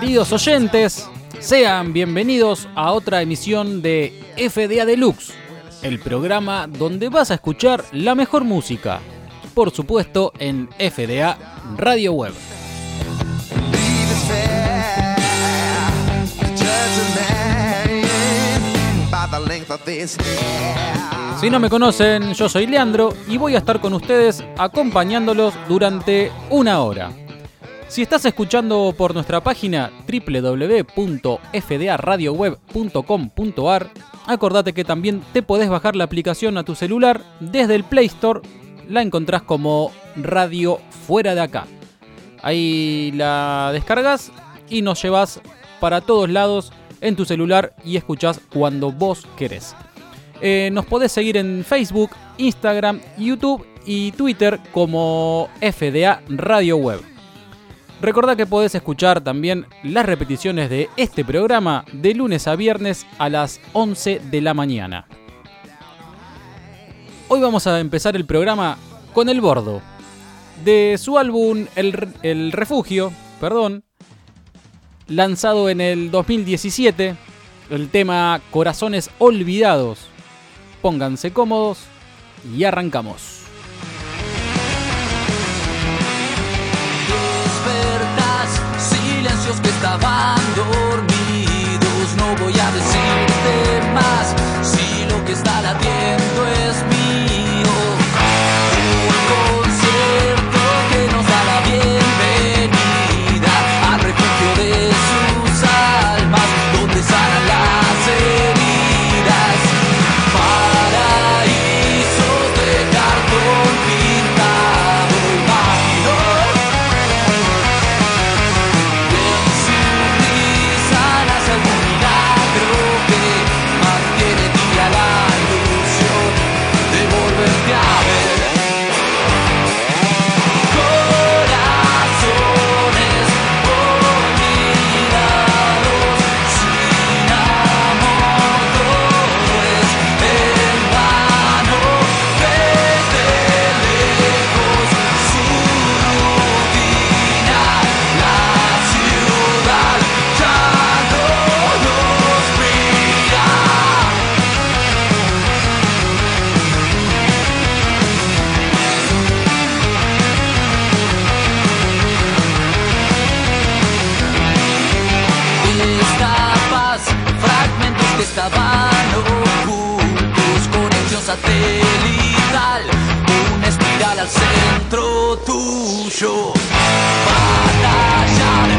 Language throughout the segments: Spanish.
queridos oyentes. Sean bienvenidos a otra emisión de FDA Deluxe, el programa donde vas a escuchar la mejor música. Por supuesto, en FDA Radio Web. Si no me conocen, yo soy Leandro y voy a estar con ustedes acompañándolos durante una hora. Si estás escuchando por nuestra página www.fdaradioweb.com.ar, acordate que también te podés bajar la aplicación a tu celular desde el Play Store. La encontrás como Radio Fuera de Acá. Ahí la descargas y nos llevas para todos lados en tu celular y escuchás cuando vos querés. Eh, nos podés seguir en Facebook, Instagram, YouTube y Twitter como FDA Radio Web. Recordá que podés escuchar también las repeticiones de este programa de lunes a viernes a las 11 de la mañana. Hoy vamos a empezar el programa con El Bordo. De su álbum El, el Refugio, perdón, lanzado en el 2017, el tema Corazones Olvidados. Pónganse cómodos y arrancamos. Estaban dormidos. No voy a decirte más si lo que está latiendo es mío. Centro tuyo. Batallar,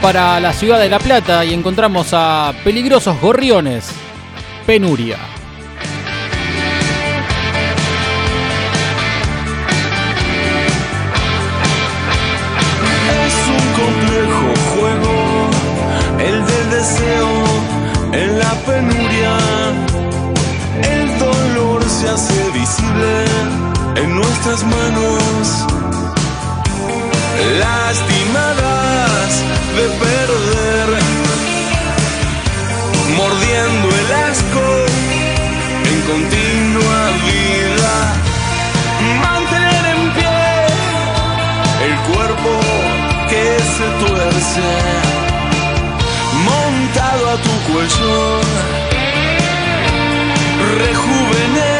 para la ciudad de La Plata y encontramos a Peligrosos Gorriones, Penuria. Es un complejo juego, el del deseo en la penuria. El dolor se hace visible en nuestras manos. Lastimadas de perder, mordiendo el asco en continua vida, mantener en pie el cuerpo que se tuerce, montado a tu cuello, rejuvenece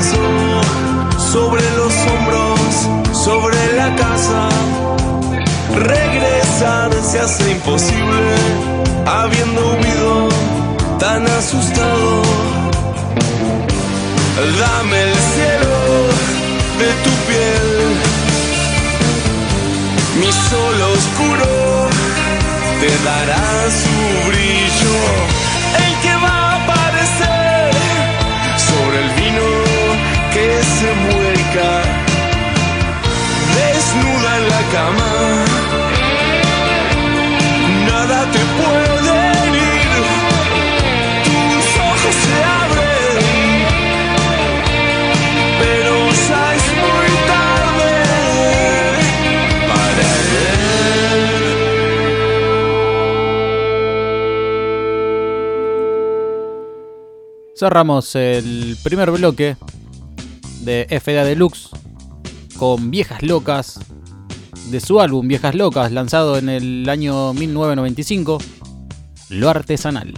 sobre los hombros, sobre la casa. Regresar se hace imposible, habiendo huido tan asustado. Dame el cielo de tu piel, mi sol oscuro te dará su brillo, el que va que se mueca, desnuda en la cama, nada te puede herir, tus ojos se abren pero ya es muy tarde para él. Cerramos el primer bloque de FDA Deluxe con Viejas Locas de su álbum Viejas Locas, lanzado en el año 1995, Lo Artesanal.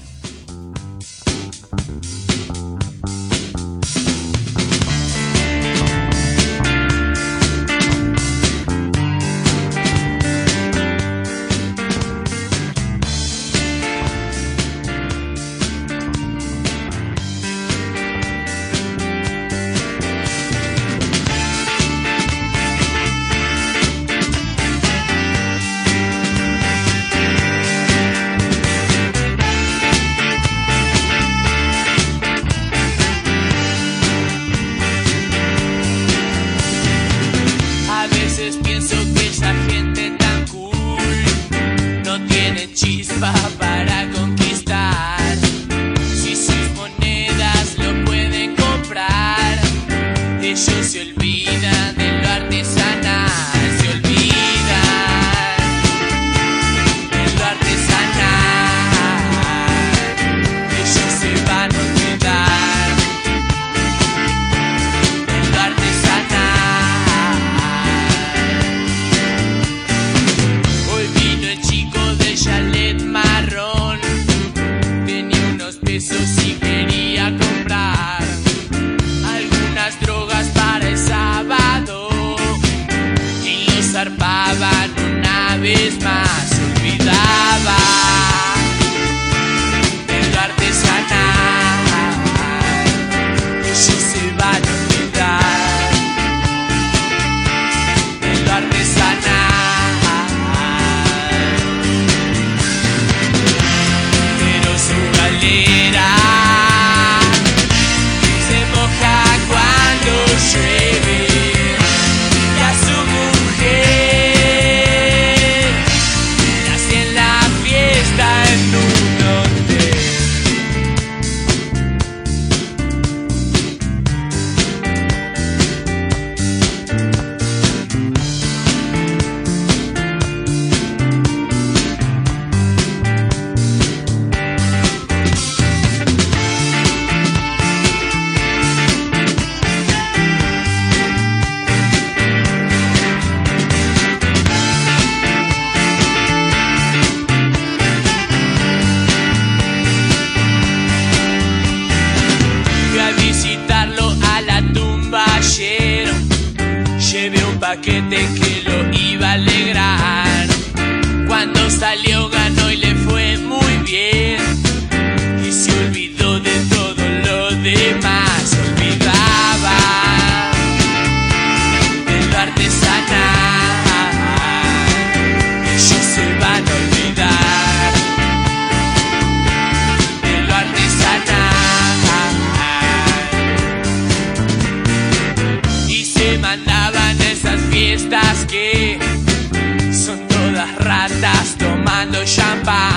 rata sto mando champagne.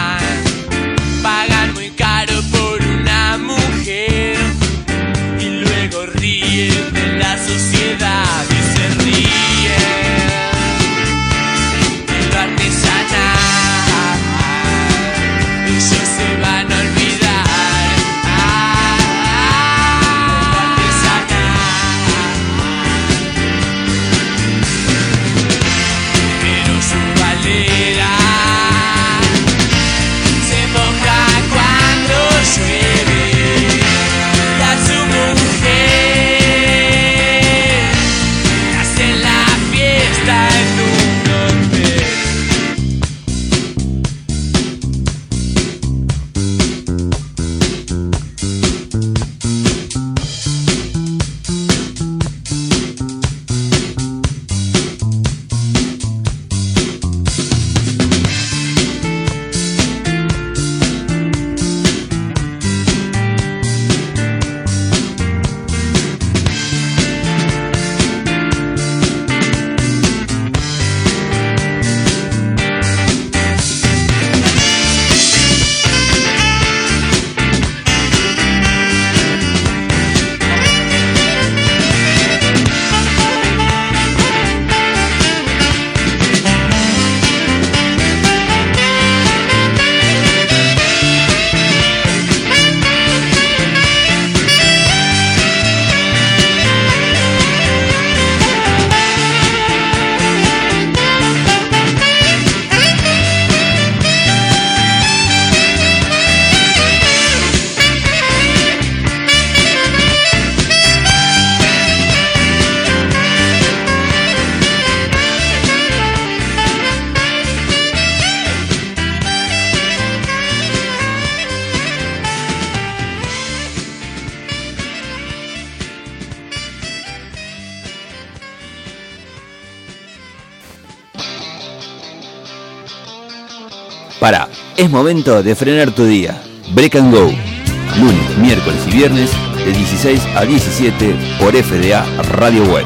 Para, es momento de frenar tu día. Break and Go. Lunes, miércoles y viernes de 16 a 17 por FDA Radio Web.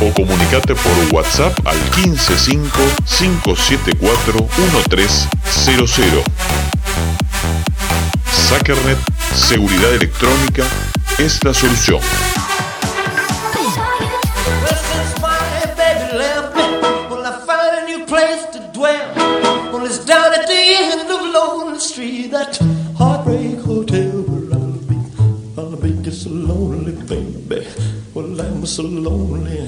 o comunicate por WhatsApp al 155-574-1300. Sackernet Seguridad Electrónica es la solución. So lonely,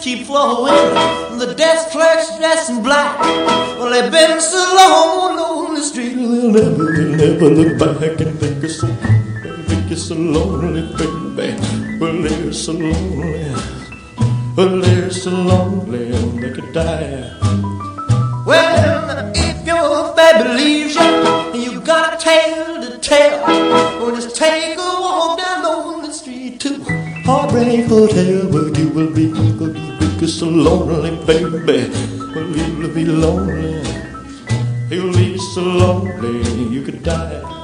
Keep flowing, the desk clerk's dressed in black. Well, they've been so long on the street, they'll never, they'll never look back and think it's so, think it's so lonely, baby. Well, they're so lonely, well, they're so lonely, they could die. Well, if your baby leaves you, and you got a tale to tell, well, just take a walk heartbreak oh, hotel where you will be, will be so lonely, baby. Well, you'll be lonely. You'll be so lonely you could die.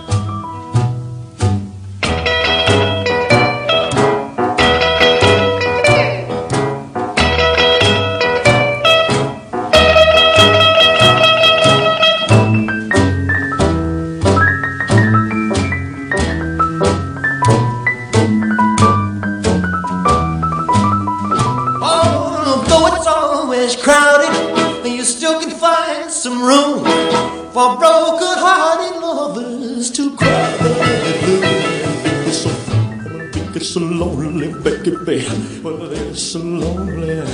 For broken-hearted lovers to cry their so, it's so lonely, baby. Well, they're so lonely.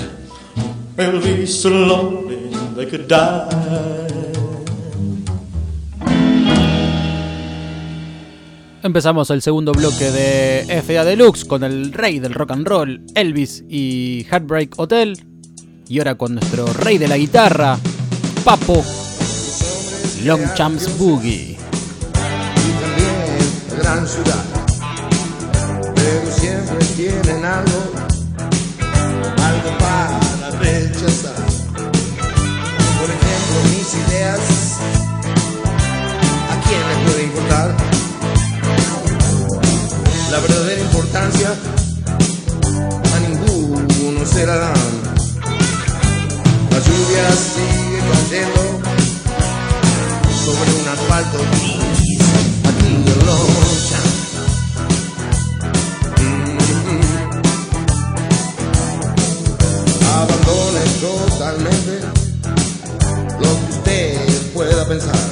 They'll be so lonely they could die. Empezamos el segundo bloque de FA Deluxe con el rey del rock and roll, Elvis y Heartbreak Hotel. Y ahora con nuestro rey de la guitarra, Papo, Long Champs Boogie. y también gran ciudad. Pero siempre tienen algo, algo para rechazar. Por ejemplo, mis ideas, ¿a quién le puede importar? La verdadera importancia a ninguno se la dan. La lluvia sigue cayendo sobre un asfalto gris aquí en Loncha. Abandone totalmente lo que usted pueda pensar.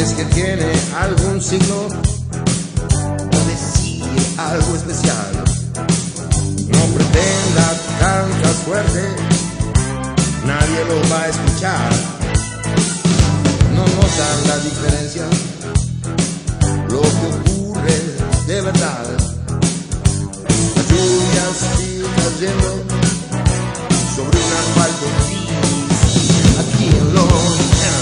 Es que tiene algún signo o decir algo especial. No pretenda cantar fuerte, nadie lo va a escuchar notan la diferencia, lo que ocurre de verdad. La lluvia sigue cayendo sobre un asfalto gris aquí en Longchamp.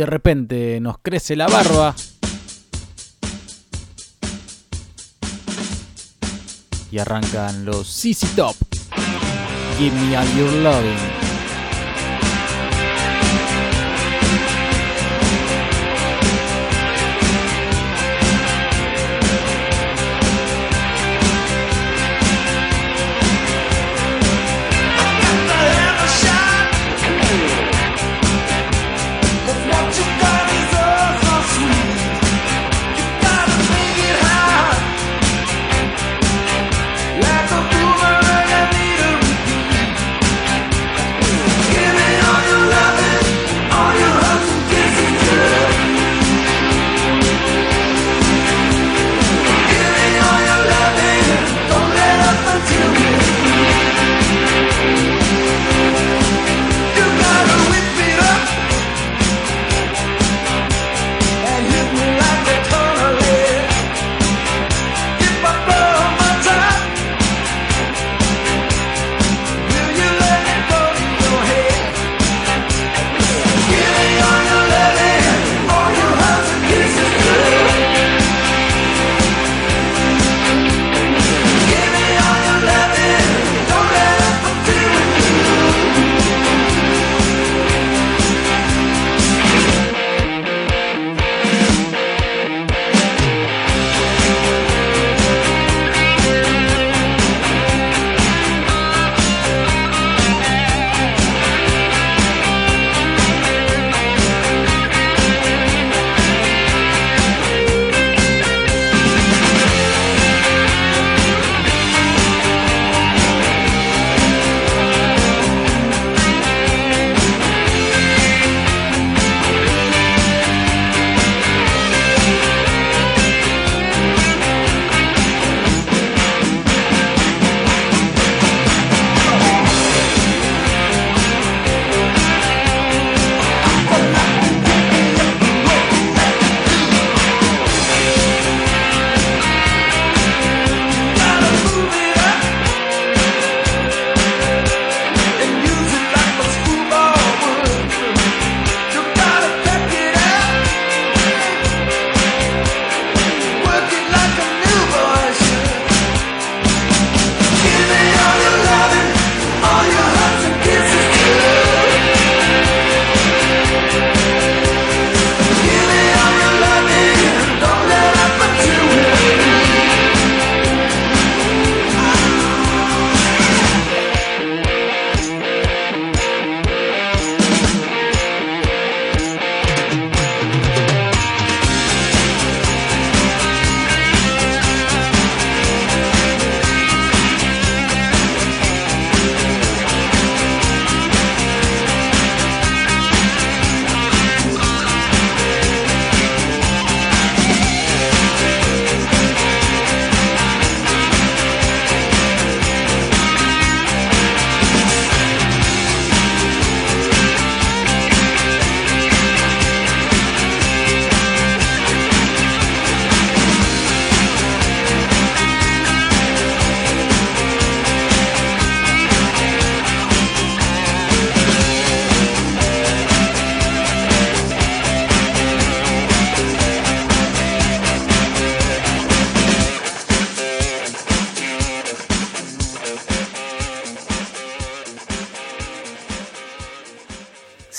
De repente nos crece la barba. Y arrancan los CC Top. Give me all your loving.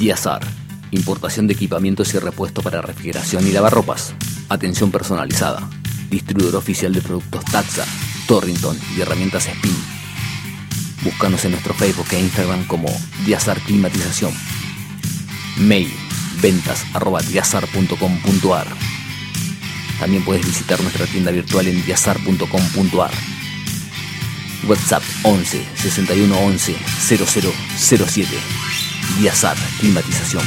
Diazar, importación de equipamientos y repuestos para refrigeración y lavarropas. Atención personalizada. Distribuidor oficial de productos Taxa, Torrington y herramientas Spin. Búscanos en nuestro Facebook e Instagram como Diazar Climatización. Mail ventas arroba diazar.com.ar. También puedes visitar nuestra tienda virtual en diazar.com.ar. WhatsApp 11 61 11 0007 y Climatización.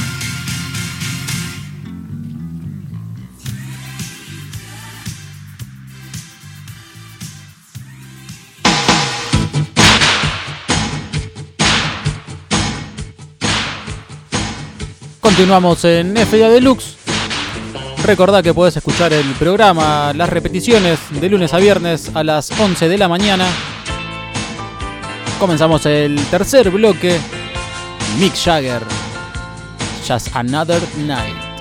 Continuamos en FDA Deluxe. Recordá que podés escuchar el programa, las repeticiones de lunes a viernes a las 11 de la mañana. Comenzamos el tercer bloque Mick Jagger. Just Another Night.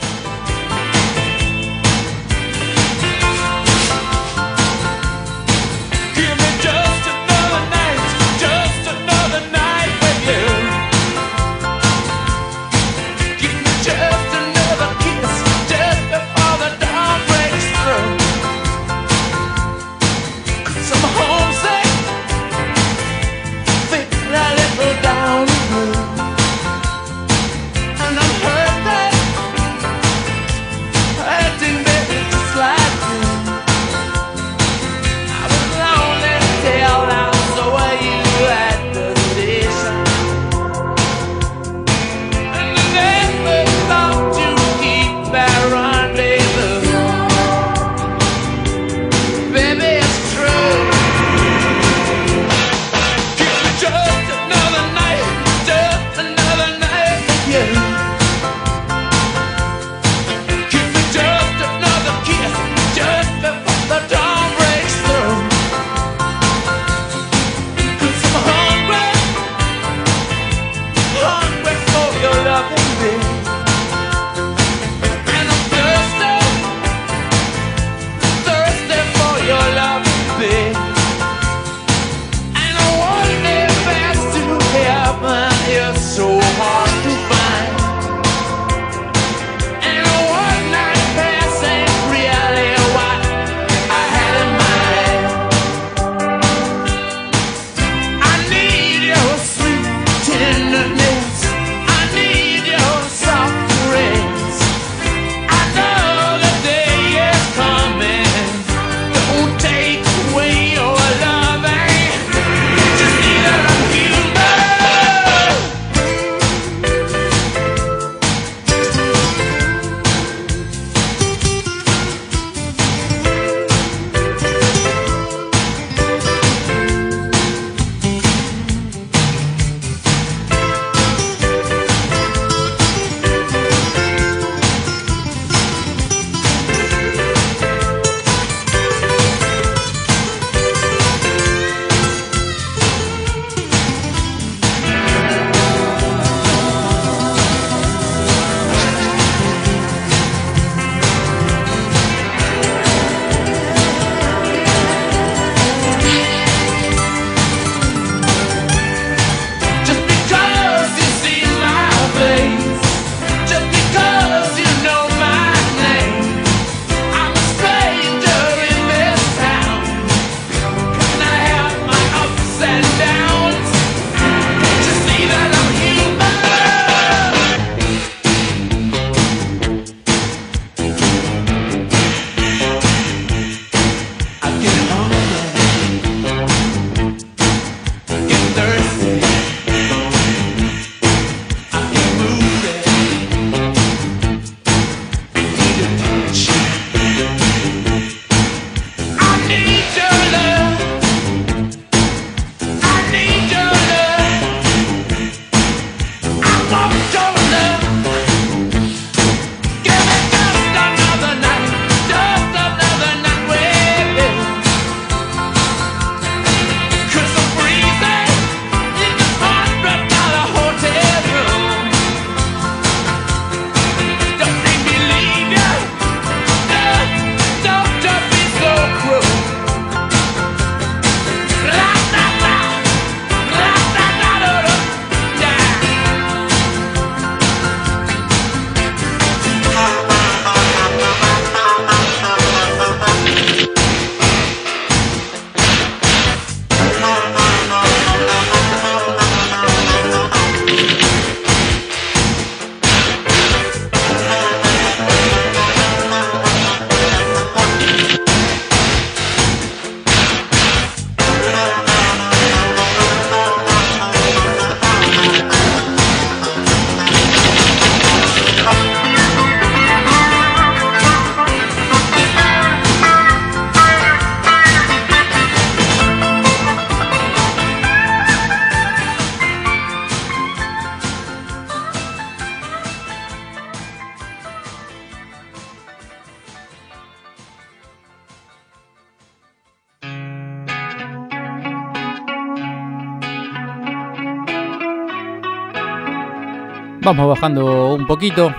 Vamos bajando un poquito.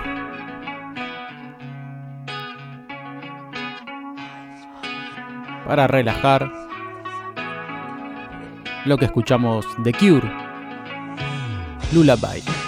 Para relajar lo que escuchamos de Cure, Lullaby.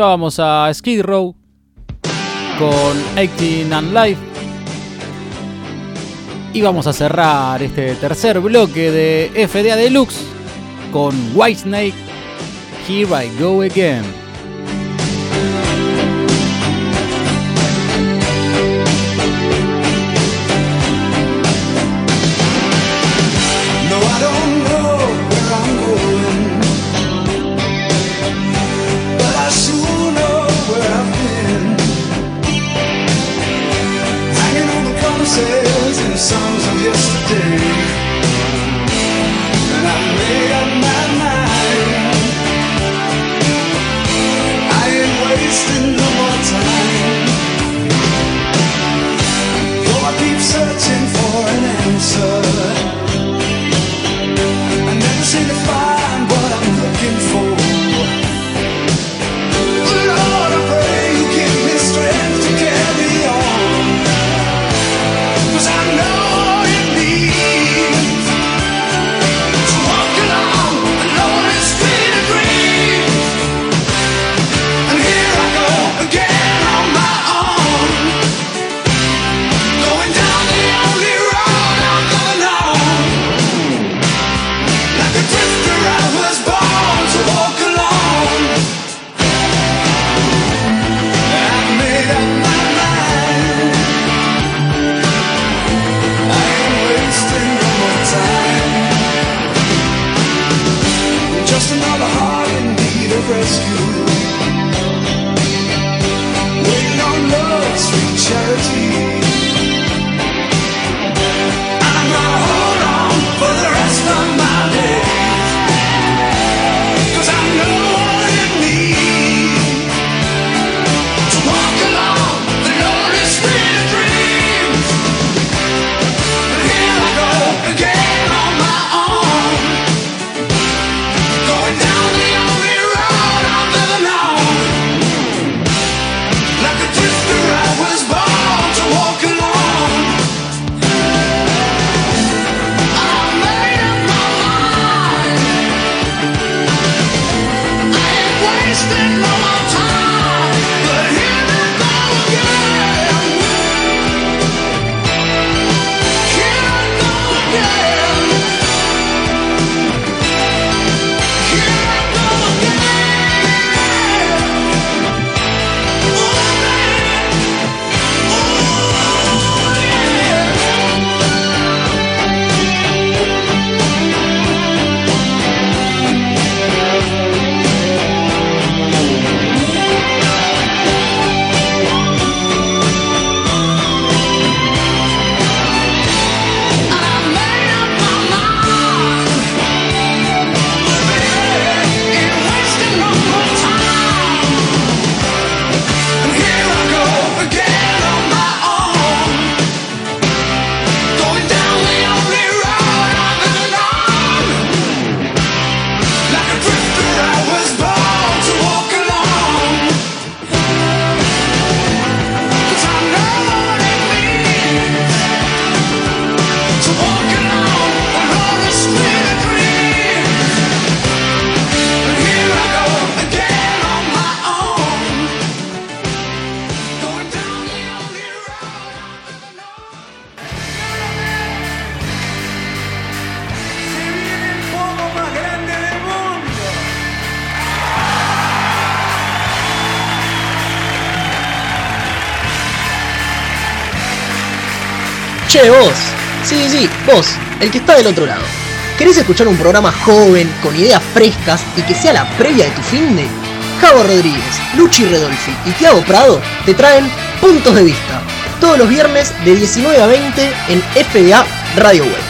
escuchábamos a Skid Row con Acting and Life. Y vamos a cerrar este tercer bloque de FDA Deluxe con White Snake. Here I Go Again. Che, vos. Sí, sí, vos, el que está del otro lado. ¿Querés escuchar un programa joven, con ideas frescas y que sea la previa de tu fin de? Javo Rodríguez, Luchi Redolfi y Tiago Prado te traen Puntos de Vista. Todos los viernes de 19 a 20 en FDA Radio Web.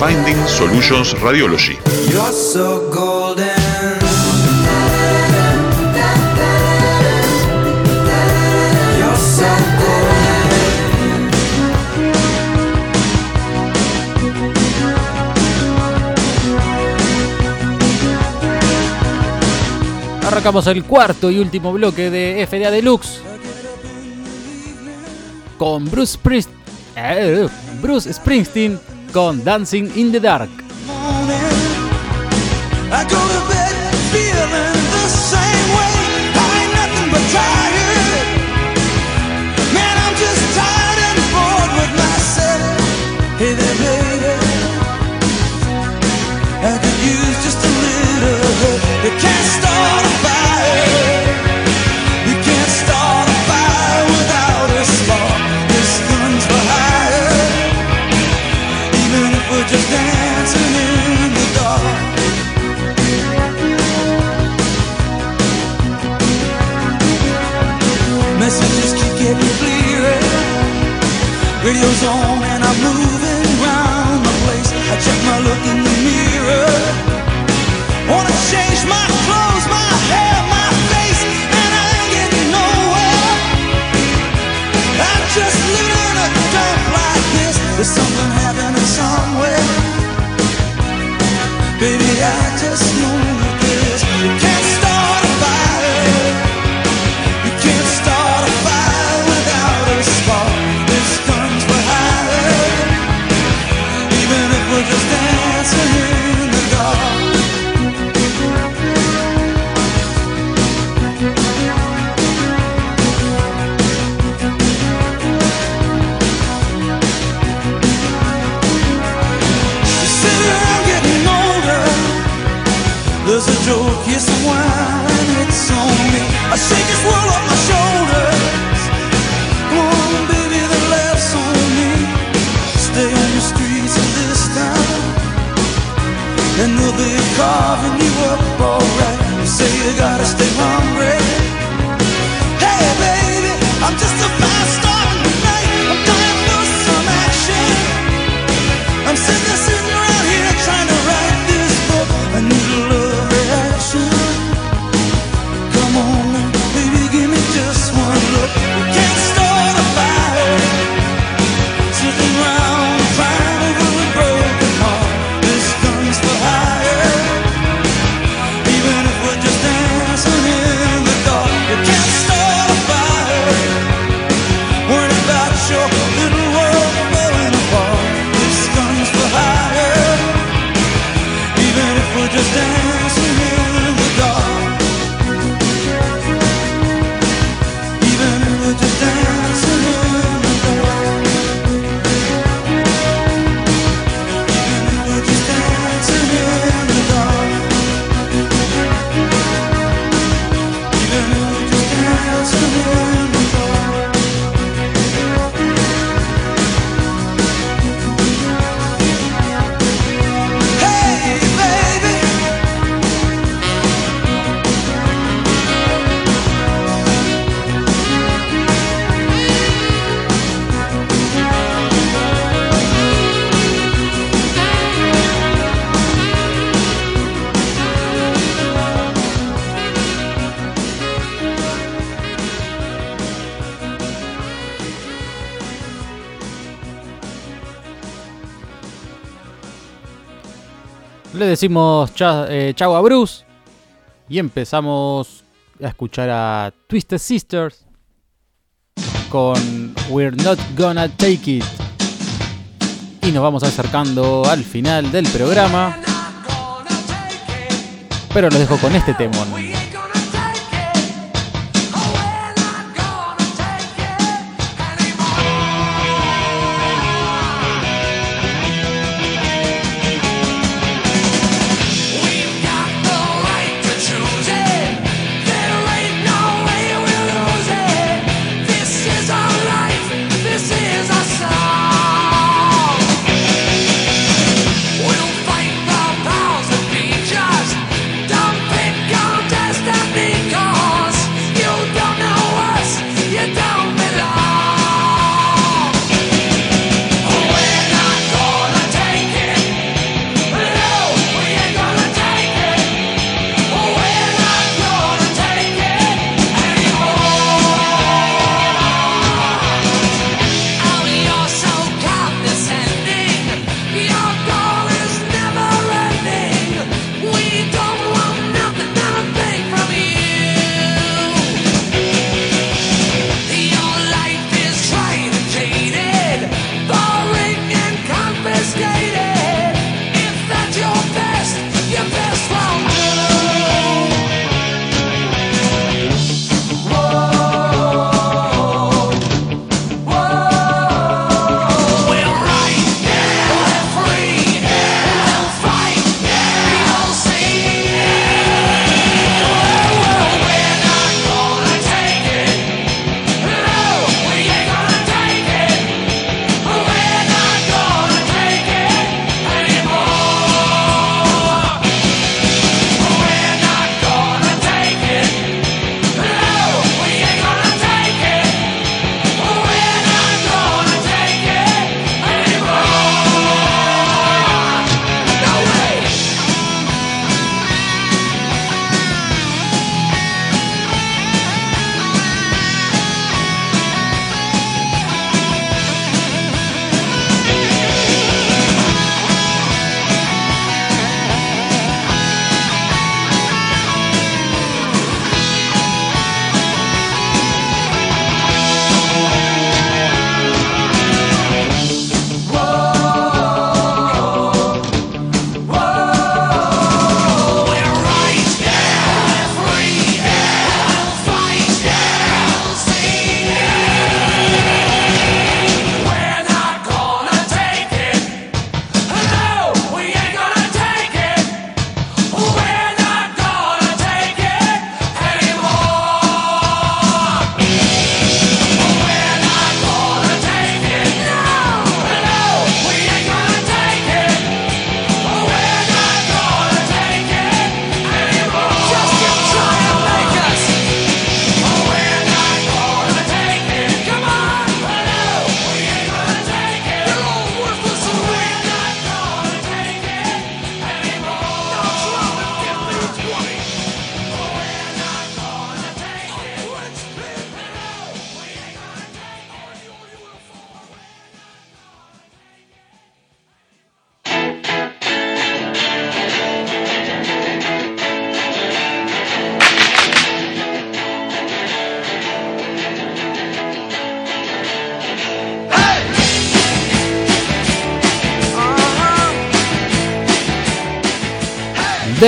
Finding Solutions Radiology. Arrancamos el cuarto y último bloque de FDA Deluxe con Bruce, Prist eh, Bruce Springsteen con Dancing in the Dark. I go to bed feeling the same way. I ain't nothing but tired. decimos eh, chau, a Bruce y empezamos a escuchar a Twisted Sisters con We're Not Gonna Take It. Y nos vamos acercando al final del programa. Pero los dejo con este temón.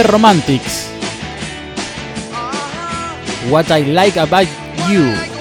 Romantics. What I Like About You.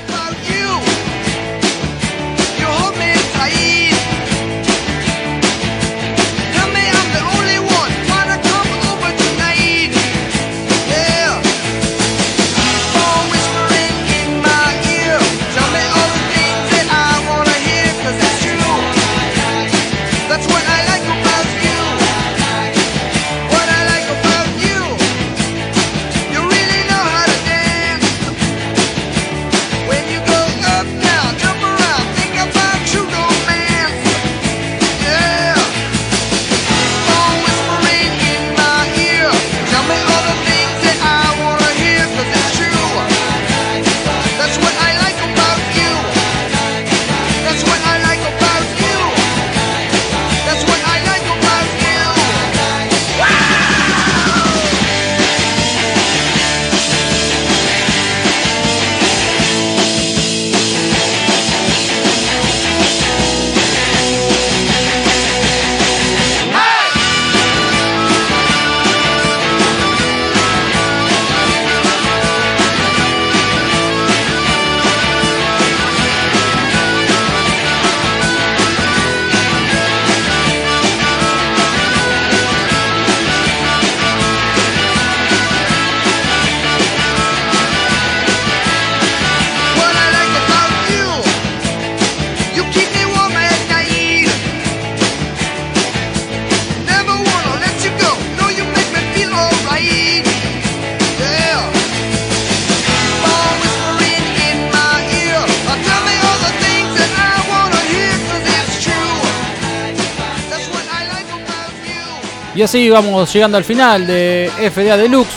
Así vamos llegando al final de FDA Deluxe.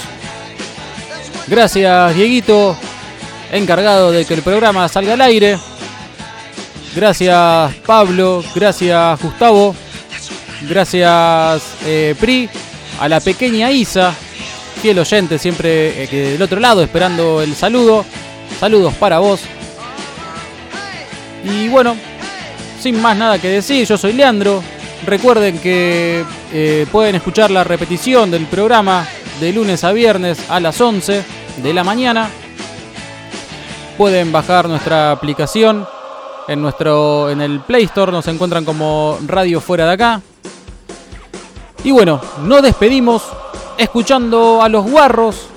Gracias Dieguito, encargado de que el programa salga al aire. Gracias Pablo, gracias Gustavo, gracias eh, Pri, a la pequeña Isa, fiel oyente siempre eh, que del otro lado esperando el saludo. Saludos para vos. Y bueno, sin más nada que decir, yo soy Leandro. Recuerden que eh, pueden escuchar la repetición del programa de lunes a viernes a las 11 de la mañana. Pueden bajar nuestra aplicación en nuestro en el Play Store, nos encuentran como Radio Fuera de acá. Y bueno, nos despedimos escuchando a los guarros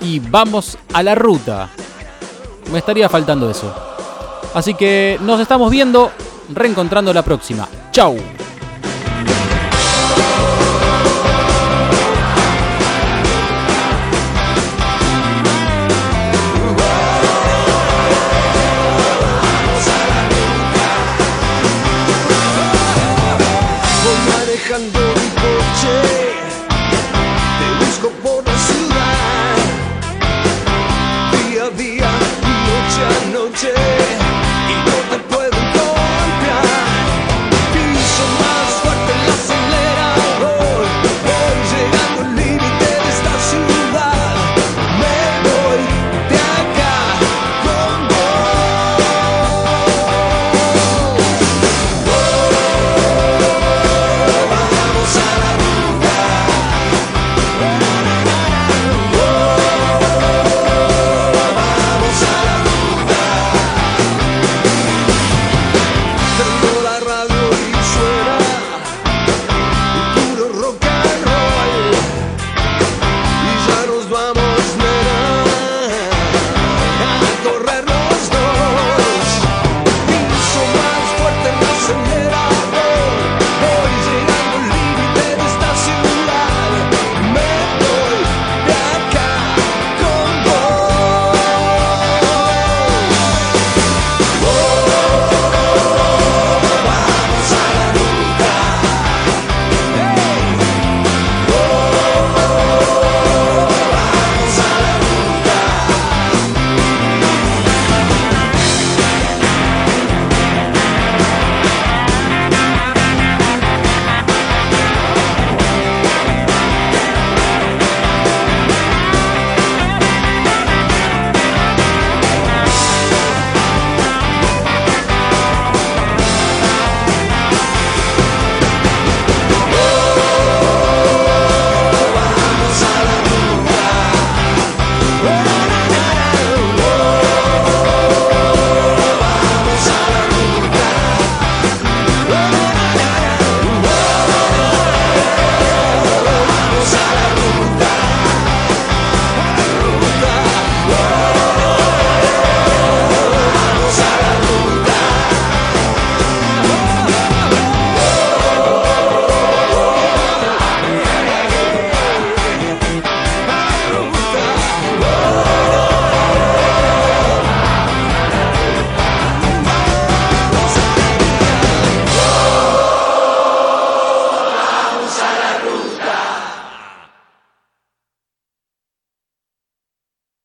y vamos a la ruta. Me estaría faltando eso. Así que nos estamos viendo, reencontrando la próxima. Chau.